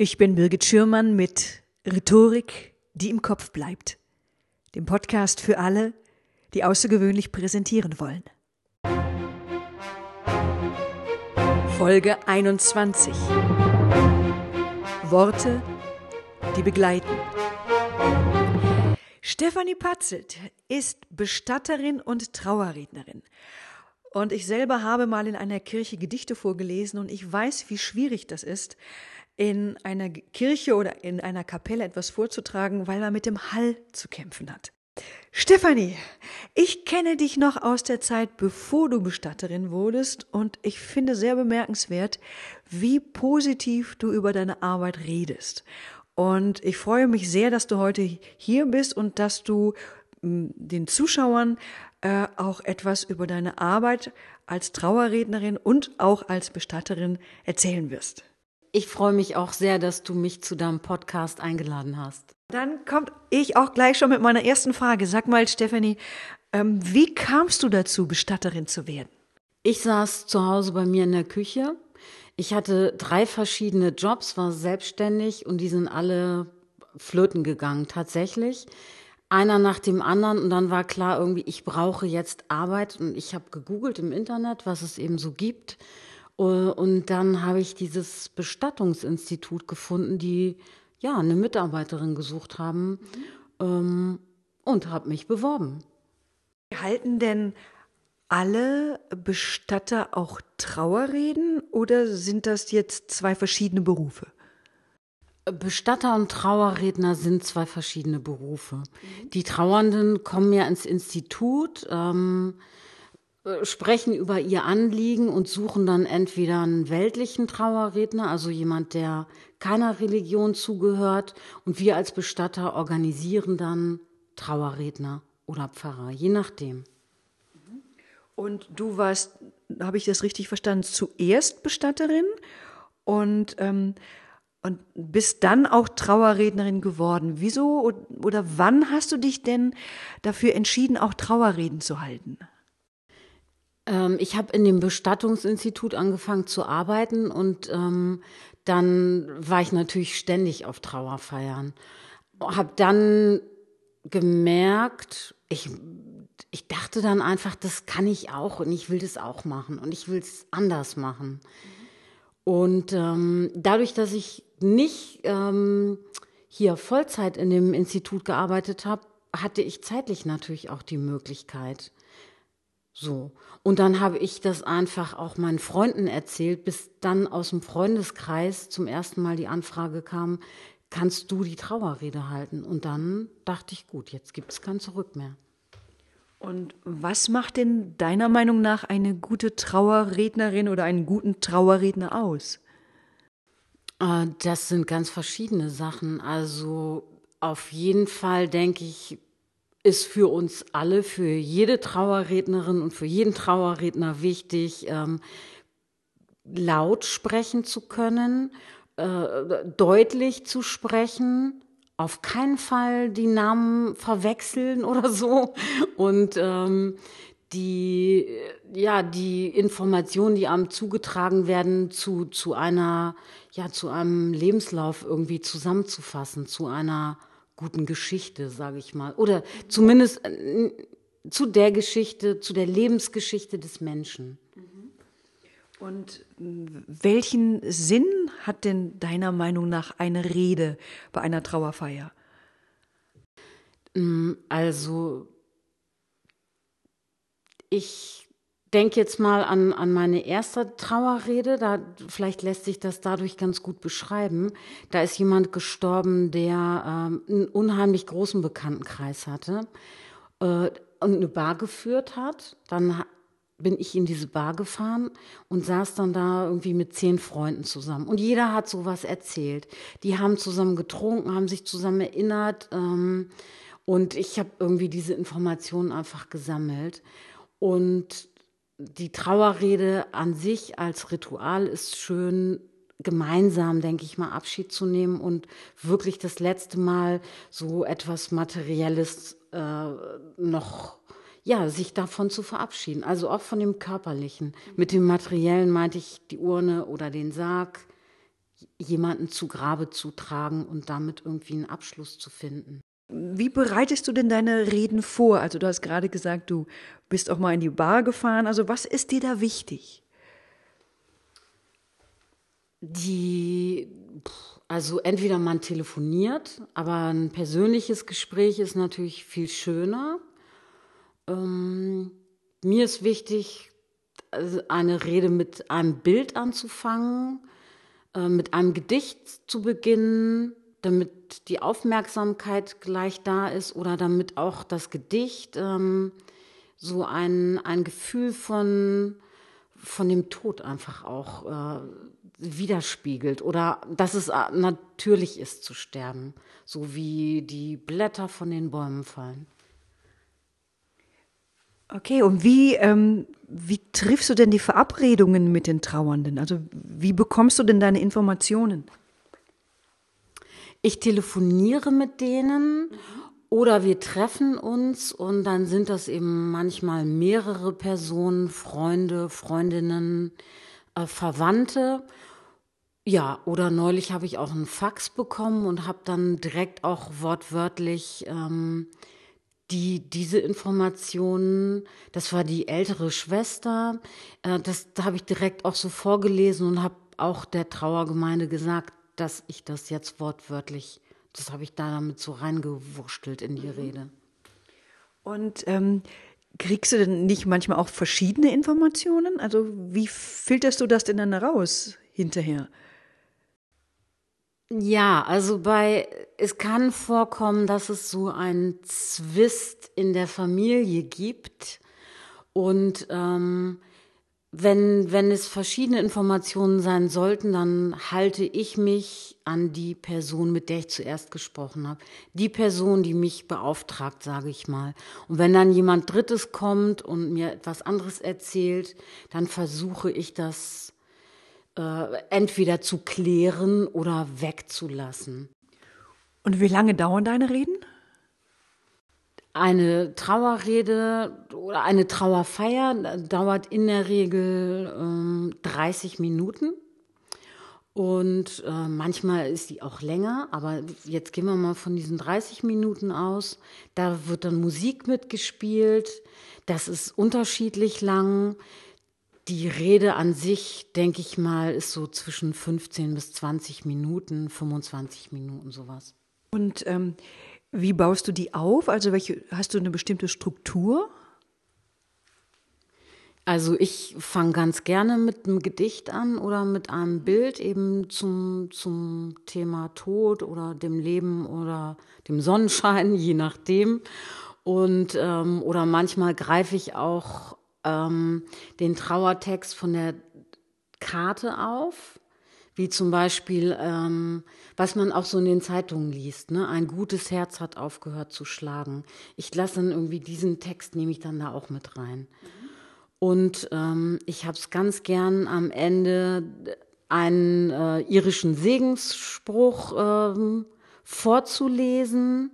Ich bin Birgit Schürmann mit Rhetorik, die im Kopf bleibt. Dem Podcast für alle, die außergewöhnlich präsentieren wollen. Folge 21. Worte, die begleiten. Stefanie Patzelt ist Bestatterin und Trauerrednerin. Und ich selber habe mal in einer Kirche Gedichte vorgelesen und ich weiß, wie schwierig das ist, in einer Kirche oder in einer Kapelle etwas vorzutragen, weil man mit dem Hall zu kämpfen hat. Stefanie, ich kenne dich noch aus der Zeit, bevor du Bestatterin wurdest und ich finde sehr bemerkenswert, wie positiv du über deine Arbeit redest. Und ich freue mich sehr, dass du heute hier bist und dass du den Zuschauern äh, auch etwas über deine Arbeit als Trauerrednerin und auch als Bestatterin erzählen wirst. Ich freue mich auch sehr, dass du mich zu deinem Podcast eingeladen hast. Dann kommt ich auch gleich schon mit meiner ersten Frage. Sag mal, Stephanie, ähm, wie kamst du dazu, Bestatterin zu werden? Ich saß zu Hause bei mir in der Küche. Ich hatte drei verschiedene Jobs, war selbstständig und die sind alle flöten gegangen, tatsächlich. Einer nach dem anderen und dann war klar irgendwie, ich brauche jetzt Arbeit und ich habe gegoogelt im Internet, was es eben so gibt und dann habe ich dieses Bestattungsinstitut gefunden, die ja eine Mitarbeiterin gesucht haben ähm, und habe mich beworben. Halten denn alle Bestatter auch Trauerreden oder sind das jetzt zwei verschiedene Berufe? Bestatter und Trauerredner sind zwei verschiedene Berufe. Die Trauernden kommen ja ins Institut. Ähm, äh, sprechen über ihr Anliegen und suchen dann entweder einen weltlichen Trauerredner, also jemand, der keiner Religion zugehört, und wir als Bestatter organisieren dann Trauerredner oder Pfarrer, je nachdem. Und du warst, habe ich das richtig verstanden, zuerst Bestatterin und, ähm, und bist dann auch Trauerrednerin geworden. Wieso oder wann hast du dich denn dafür entschieden, auch Trauerreden zu halten? Ähm, ich habe in dem Bestattungsinstitut angefangen zu arbeiten und ähm, dann war ich natürlich ständig auf Trauerfeiern. Habe dann gemerkt, ich, ich dachte dann einfach, das kann ich auch und ich will das auch machen und ich will es anders machen. Und ähm, dadurch, dass ich nicht ähm, hier Vollzeit in dem Institut gearbeitet habe, hatte ich zeitlich natürlich auch die Möglichkeit. So. Und dann habe ich das einfach auch meinen Freunden erzählt, bis dann aus dem Freundeskreis zum ersten Mal die Anfrage kam, kannst du die Trauerrede halten? Und dann dachte ich, gut, jetzt gibt es kein Zurück mehr. Und was macht denn deiner Meinung nach eine gute Trauerrednerin oder einen guten Trauerredner aus? Äh, das sind ganz verschiedene Sachen. Also auf jeden Fall denke ich, ist für uns alle, für jede Trauerrednerin und für jeden Trauerredner wichtig, ähm, laut sprechen zu können, äh, deutlich zu sprechen, auf keinen Fall die Namen verwechseln oder so. Und ähm, die ja die Informationen, die einem zugetragen werden, zu zu einer ja zu einem Lebenslauf irgendwie zusammenzufassen, zu einer guten Geschichte, sage ich mal. Oder zumindest äh, zu der Geschichte, zu der Lebensgeschichte des Menschen. Mhm. Und welchen Sinn hat denn deiner Meinung nach eine Rede bei einer Trauerfeier? Mm, also, ich denke jetzt mal an, an meine erste Trauerrede, da vielleicht lässt sich das dadurch ganz gut beschreiben. Da ist jemand gestorben, der ähm, einen unheimlich großen Bekanntenkreis hatte äh, und eine Bar geführt hat. Dann bin ich in diese Bar gefahren und saß dann da irgendwie mit zehn Freunden zusammen. Und jeder hat sowas erzählt. Die haben zusammen getrunken, haben sich zusammen erinnert. Ähm, und ich habe irgendwie diese Informationen einfach gesammelt. Und die Trauerrede an sich als Ritual ist schön, gemeinsam, denke ich mal, Abschied zu nehmen und wirklich das letzte Mal so etwas Materielles äh, noch, ja, sich davon zu verabschieden. Also auch von dem Körperlichen. Mit dem Materiellen meinte ich die Urne oder den Sarg. jemanden zu Grabe zu tragen und damit irgendwie einen Abschluss zu finden. Wie bereitest du denn deine Reden vor? Also du hast gerade gesagt, du bist auch mal in die Bar gefahren. Also was ist dir da wichtig? Die, also entweder man telefoniert, aber ein persönliches Gespräch ist natürlich viel schöner. Ähm, mir ist wichtig, also eine Rede mit einem Bild anzufangen, äh, mit einem Gedicht zu beginnen, damit die Aufmerksamkeit gleich da ist oder damit auch das Gedicht ähm, so ein, ein Gefühl von, von dem Tod einfach auch äh, widerspiegelt oder dass es äh, natürlich ist zu sterben, so wie die Blätter von den Bäumen fallen. Okay, und wie, ähm, wie triffst du denn die Verabredungen mit den Trauernden? Also wie bekommst du denn deine Informationen? Ich telefoniere mit denen oder wir treffen uns und dann sind das eben manchmal mehrere Personen, Freunde, Freundinnen, äh, Verwandte. Ja, oder neulich habe ich auch einen Fax bekommen und habe dann direkt auch wortwörtlich ähm, die, diese Informationen, das war die ältere Schwester, äh, das da habe ich direkt auch so vorgelesen und habe auch der Trauergemeinde gesagt, dass ich das jetzt wortwörtlich, das habe ich da damit so reingewurschtelt in die mhm. Rede. Und ähm, kriegst du denn nicht manchmal auch verschiedene Informationen? Also wie filterst du das denn dann raus hinterher? Ja, also bei, es kann vorkommen, dass es so einen Zwist in der Familie gibt und ähm, wenn, wenn es verschiedene Informationen sein sollten, dann halte ich mich an die Person, mit der ich zuerst gesprochen habe. Die Person, die mich beauftragt, sage ich mal. Und wenn dann jemand Drittes kommt und mir etwas anderes erzählt, dann versuche ich das äh, entweder zu klären oder wegzulassen. Und wie lange dauern deine Reden? Eine Trauerrede oder eine Trauerfeier dauert in der Regel ähm, 30 Minuten. Und äh, manchmal ist die auch länger, aber jetzt gehen wir mal von diesen 30 Minuten aus. Da wird dann Musik mitgespielt. Das ist unterschiedlich lang. Die Rede an sich, denke ich mal, ist so zwischen 15 bis 20 Minuten, 25 Minuten sowas. Und ähm, wie baust du die auf? Also welche hast du eine bestimmte Struktur? Also ich fange ganz gerne mit einem Gedicht an oder mit einem Bild eben zum, zum Thema Tod oder dem Leben oder dem Sonnenschein, je nachdem. Und ähm, oder manchmal greife ich auch ähm, den Trauertext von der Karte auf, wie zum Beispiel, ähm, was man auch so in den Zeitungen liest, ne? ein gutes Herz hat aufgehört zu schlagen. Ich lasse dann irgendwie diesen Text, nehme ich dann da auch mit rein. Und ähm, ich habe es ganz gern am Ende einen äh, irischen Segensspruch ähm, vorzulesen.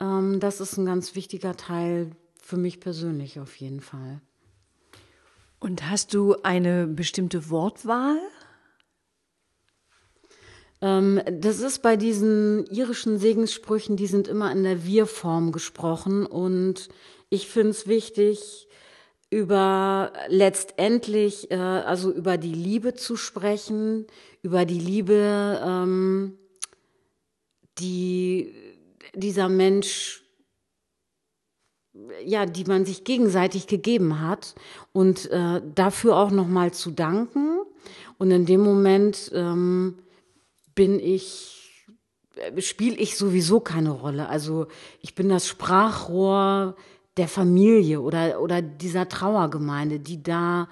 Ähm, das ist ein ganz wichtiger Teil für mich persönlich auf jeden Fall. Und hast du eine bestimmte Wortwahl? Ähm, das ist bei diesen irischen Segenssprüchen, die sind immer in der Wir-Form gesprochen und ich finde es wichtig, über letztendlich, äh, also über die Liebe zu sprechen, über die Liebe, ähm, die dieser Mensch ja, die man sich gegenseitig gegeben hat und äh, dafür auch nochmal zu danken. Und in dem Moment ähm, bin ich, äh, spiele ich sowieso keine Rolle. Also ich bin das Sprachrohr der Familie oder, oder dieser Trauergemeinde, die da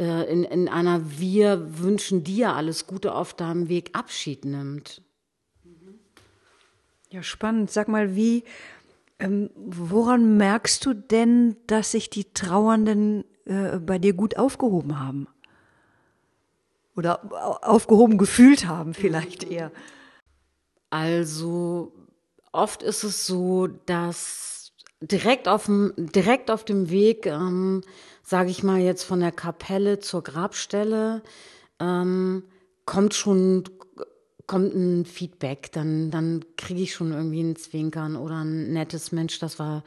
äh, in, in einer Wir wünschen dir alles Gute auf deinem Weg Abschied nimmt. Ja, spannend. Sag mal, wie ähm, woran merkst du denn, dass sich die Trauernden äh, bei dir gut aufgehoben haben? Oder aufgehoben gefühlt haben vielleicht eher? Also oft ist es so, dass direkt auf dem, direkt auf dem Weg, ähm, sage ich mal jetzt von der Kapelle zur Grabstelle, ähm, kommt schon kommt ein Feedback, dann, dann kriege ich schon irgendwie ein Zwinkern oder ein nettes Mensch, das war,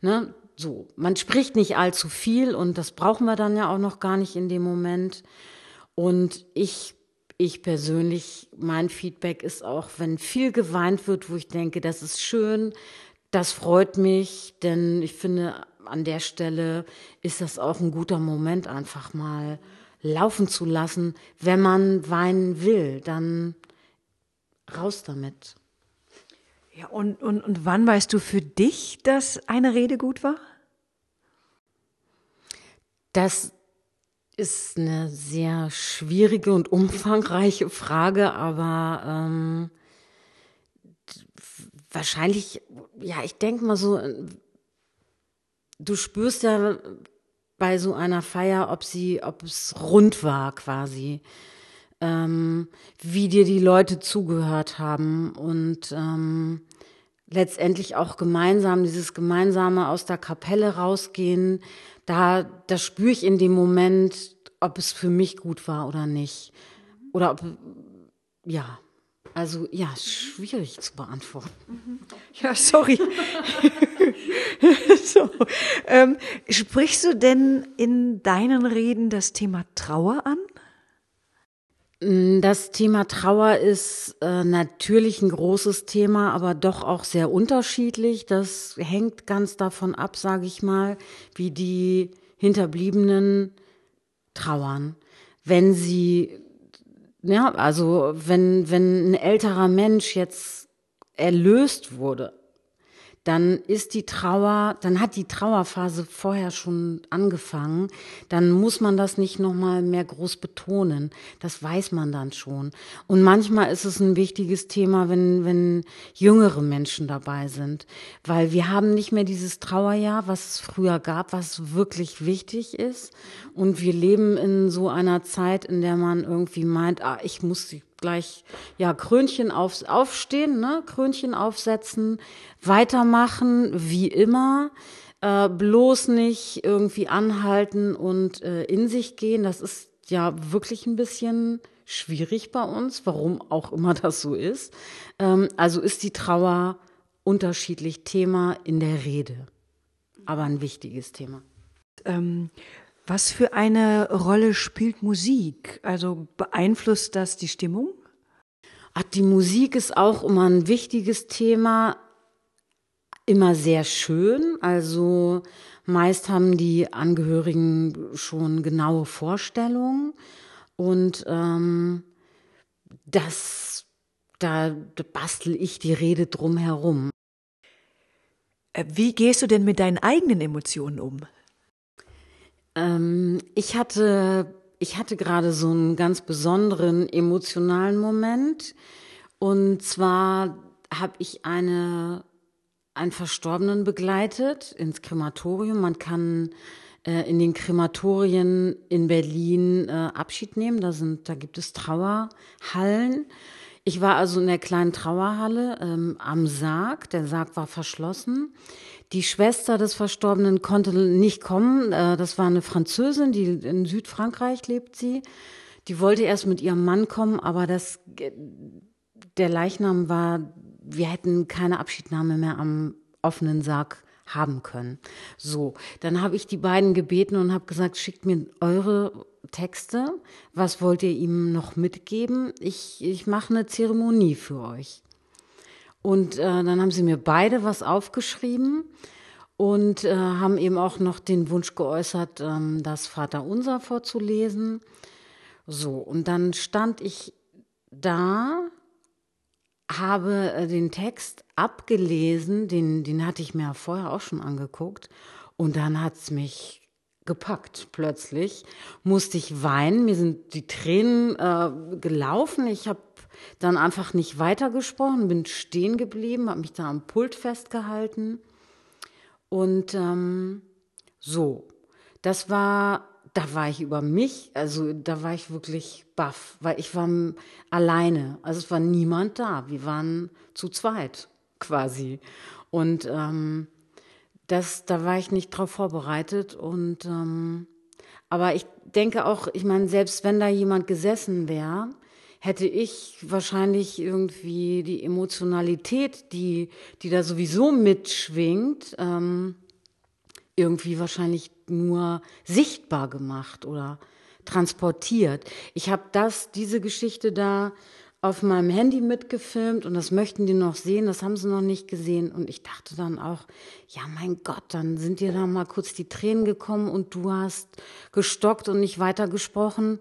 ne, so. Man spricht nicht allzu viel und das brauchen wir dann ja auch noch gar nicht in dem Moment. Und ich, ich persönlich, mein Feedback ist auch, wenn viel geweint wird, wo ich denke, das ist schön, das freut mich, denn ich finde, an der Stelle ist das auch ein guter Moment, einfach mal laufen zu lassen. Wenn man weinen will, dann raus damit. Ja, und, und, und wann weißt du für dich, dass eine Rede gut war? Das ist eine sehr schwierige und umfangreiche Frage, aber ähm, wahrscheinlich, ja, ich denke mal so, du spürst ja bei so einer Feier, ob sie, ob es rund war quasi ähm, wie dir die Leute zugehört haben und ähm, letztendlich auch gemeinsam, dieses gemeinsame aus der Kapelle rausgehen, da, da spüre ich in dem Moment, ob es für mich gut war oder nicht. Oder ob, ja, also ja, schwierig zu beantworten. Ja, sorry. so. Ähm, sprichst du denn in deinen Reden das Thema Trauer an? Mm, das Thema Trauer ist äh, natürlich ein großes Thema, aber doch auch sehr unterschiedlich. Das hängt ganz davon ab, sage ich mal, wie die Hinterbliebenen trauern. Wenn sie, ja, also wenn, wenn ein älterer Mensch jetzt erlöst wurde, dann ist die Trauer, dann hat die Trauerphase vorher schon angefangen, dann muss man das nicht nochmal mehr groß betonen. Das weiß man dann schon. Und manchmal ist es ein wichtiges Thema, wenn, wenn jüngere Menschen dabei sind, weil wir haben nicht mehr dieses Trauerjahr, was es früher gab, was wirklich wichtig ist. Und wir leben in so einer Zeit, in der man irgendwie meint, ah, ich muss gleich ja Krönchen auf, aufstehen, ne? Krönchen aufsetzen, weitermachen wie immer, äh, bloß nicht irgendwie anhalten und äh, in sich gehen. Das ist ja wirklich ein bisschen schwierig bei uns, warum auch immer das so ist. Ähm, also ist die Trauer unterschiedlich Thema in der Rede, aber ein wichtiges Thema. Ähm, was für eine Rolle spielt Musik? Also beeinflusst das die Stimmung? Ach, die Musik ist auch immer ein wichtiges Thema, immer sehr schön. Also meist haben die Angehörigen schon genaue Vorstellungen und ähm, das, da bastel ich die Rede drum herum. Äh, wie gehst du denn mit deinen eigenen Emotionen um? Ähm, ich hatte, ich hatte gerade so einen ganz besonderen emotionalen Moment. Und zwar habe ich eine, einen Verstorbenen begleitet ins Krematorium. Man kann äh, in den Krematorien in Berlin äh, Abschied nehmen. Da sind, da gibt es Trauerhallen. Ich war also in der kleinen Trauerhalle ähm, am Sarg. Der Sarg war verschlossen. Die Schwester des Verstorbenen konnte nicht kommen. Äh, das war eine Französin, die in Südfrankreich lebt sie. Die wollte erst mit ihrem Mann kommen, aber das, der Leichnam war, wir hätten keine Abschiednahme mehr am offenen Sarg haben können. So, dann habe ich die beiden gebeten und habe gesagt, schickt mir eure Texte. Was wollt ihr ihm noch mitgeben? Ich, ich mache eine Zeremonie für euch. Und äh, dann haben sie mir beide was aufgeschrieben und äh, haben eben auch noch den Wunsch geäußert, ähm, das Vaterunser vorzulesen. So, und dann stand ich da, habe äh, den Text abgelesen, den, den hatte ich mir vorher auch schon angeguckt, und dann hat es mich gepackt plötzlich, musste ich weinen, mir sind die Tränen äh, gelaufen, ich habe dann einfach nicht weitergesprochen, bin stehen geblieben, habe mich da am Pult festgehalten. Und ähm, so, das war, da war ich über mich, also da war ich wirklich baff, weil ich war alleine, also es war niemand da, wir waren zu zweit quasi. Und ähm, das, da war ich nicht drauf vorbereitet und ähm, aber ich denke auch, ich meine, selbst wenn da jemand gesessen wäre, hätte ich wahrscheinlich irgendwie die Emotionalität, die, die da sowieso mitschwingt, ähm, irgendwie wahrscheinlich nur sichtbar gemacht oder transportiert. Ich habe das, diese Geschichte da auf meinem Handy mitgefilmt und das möchten die noch sehen, das haben sie noch nicht gesehen. Und ich dachte dann auch, ja mein Gott, dann sind dir da mal kurz die Tränen gekommen und du hast gestockt und nicht weitergesprochen.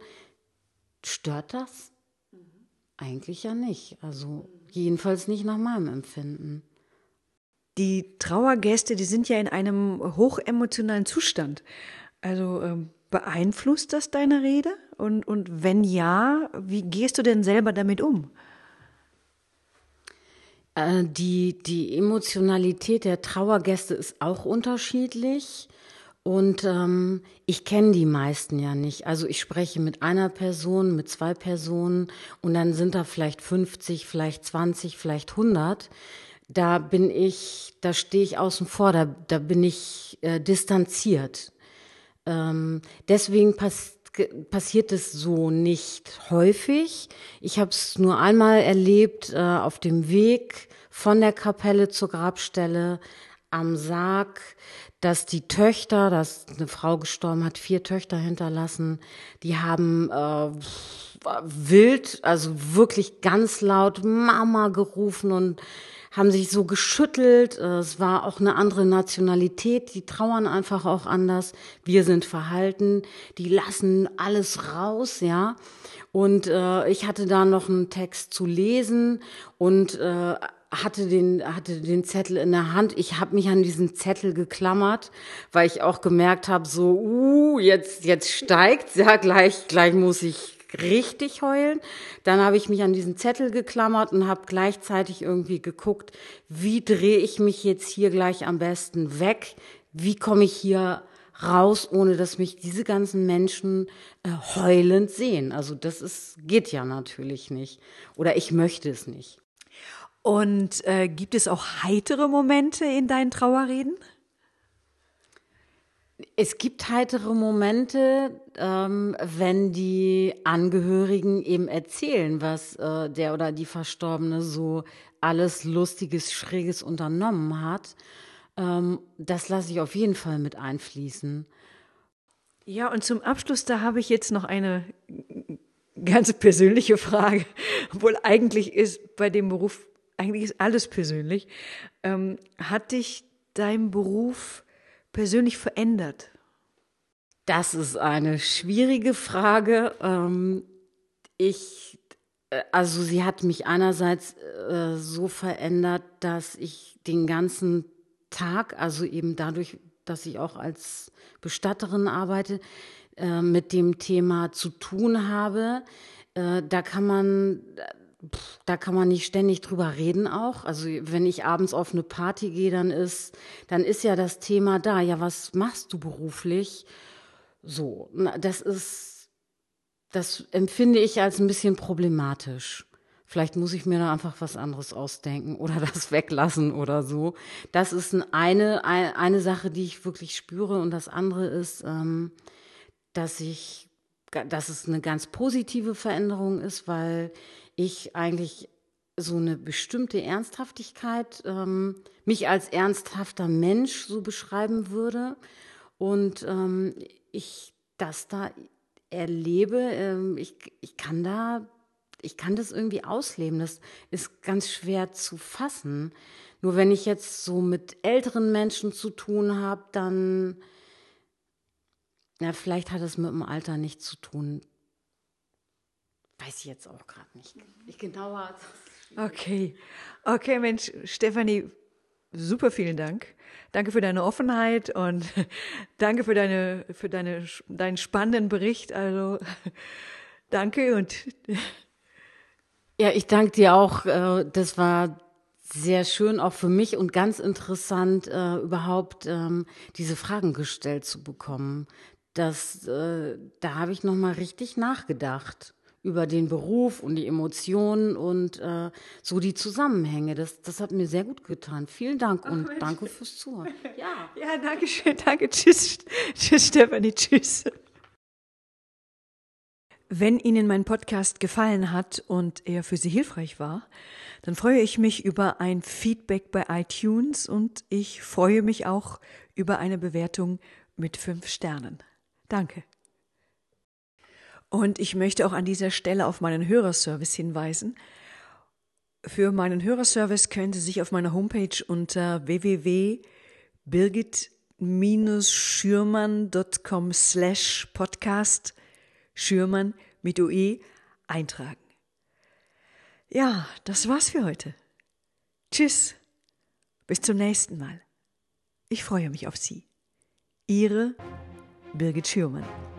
Stört das? Mhm. Eigentlich ja nicht. Also jedenfalls nicht nach meinem Empfinden. Die Trauergäste, die sind ja in einem hochemotionalen Zustand. Also ähm, beeinflusst das deine Rede? Und, und wenn ja, wie gehst du denn selber damit um? Äh, die, die Emotionalität der Trauergäste ist auch unterschiedlich. Und ähm, ich kenne die meisten ja nicht. Also ich spreche mit einer Person, mit zwei Personen und dann sind da vielleicht 50, vielleicht 20, vielleicht 100 da bin ich, da stehe ich außen vor, da, da bin ich äh, distanziert. Ähm, deswegen pass passiert es so nicht häufig. Ich habe es nur einmal erlebt äh, auf dem Weg von der Kapelle zur Grabstelle am Sarg, dass die Töchter, dass eine Frau gestorben hat, vier Töchter hinterlassen, die haben äh, wild, also wirklich ganz laut Mama gerufen und haben sich so geschüttelt. Äh, es war auch eine andere Nationalität. Die trauern einfach auch anders. Wir sind verhalten. Die lassen alles raus, ja. Und äh, ich hatte da noch einen Text zu lesen und äh, hatte den hatte den Zettel in der Hand. Ich habe mich an diesen Zettel geklammert, weil ich auch gemerkt habe, so uh, jetzt jetzt steigt ja gleich gleich muss ich richtig heulen. Dann habe ich mich an diesen Zettel geklammert und habe gleichzeitig irgendwie geguckt, wie drehe ich mich jetzt hier gleich am besten weg? Wie komme ich hier raus, ohne dass mich diese ganzen Menschen äh, heulend sehen? Also das ist geht ja natürlich nicht oder ich möchte es nicht. Und äh, gibt es auch heitere Momente in deinen Trauerreden? Es gibt heitere Momente, ähm, wenn die Angehörigen eben erzählen, was äh, der oder die Verstorbene so alles Lustiges, Schräges unternommen hat. Ähm, das lasse ich auf jeden Fall mit einfließen. Ja, und zum Abschluss, da habe ich jetzt noch eine ganz persönliche Frage, obwohl eigentlich ist bei dem Beruf, eigentlich ist alles persönlich. Ähm, hat dich dein Beruf persönlich verändert? Das ist eine schwierige Frage. Ähm, ich, äh, also sie hat mich einerseits äh, so verändert, dass ich den ganzen Tag, also eben dadurch, dass ich auch als Bestatterin arbeite, äh, mit dem Thema zu tun habe. Da kann man da kann man nicht ständig drüber reden auch. Also wenn ich abends auf eine Party gehe, dann ist, dann ist ja das Thema da. Ja, was machst du beruflich? So, das ist, das empfinde ich als ein bisschen problematisch. Vielleicht muss ich mir da einfach was anderes ausdenken oder das weglassen oder so. Das ist eine, eine Sache, die ich wirklich spüre. Und das andere ist, ähm, dass ich, dass es eine ganz positive Veränderung ist, weil ich eigentlich so eine bestimmte Ernsthaftigkeit, ähm, mich als ernsthafter Mensch so beschreiben würde und ähm, ich das da erlebe, ähm, ich, ich kann da, ich kann das irgendwie ausleben. Das ist ganz schwer zu fassen. Nur wenn ich jetzt so mit älteren Menschen zu tun habe, dann, ja, vielleicht hat es mit dem Alter nichts zu tun. Weiß ich jetzt auch gerade nicht. Ich genauer. Okay. Okay, Mensch, Stefanie, super vielen Dank. Danke für deine Offenheit und danke für deine, für deine, deinen spannenden Bericht. Also, danke und. Ja, ich danke dir auch. Äh, das war sehr schön auch für mich und ganz interessant, äh, überhaupt ähm, diese Fragen gestellt zu bekommen. Das, äh, da habe ich nochmal richtig nachgedacht über den Beruf und die Emotionen und äh, so die Zusammenhänge. Das, das hat mir sehr gut getan. Vielen Dank und Mensch. danke fürs Zuhören. Ja, ja danke schön. Danke. Tschüss. Tschüss, Stefanie. Tschüss. Wenn Ihnen mein Podcast gefallen hat und er für Sie hilfreich war, dann freue ich mich über ein Feedback bei iTunes und ich freue mich auch über eine Bewertung mit fünf Sternen. Danke. Und ich möchte auch an dieser Stelle auf meinen Hörerservice hinweisen. Für meinen Hörerservice können Sie sich auf meiner Homepage unter www.birgit-schürmann.com slash podcast Schürmann mit OE eintragen. Ja, das war's für heute. Tschüss. Bis zum nächsten Mal. Ich freue mich auf Sie. Ihre Birgit Schürmann.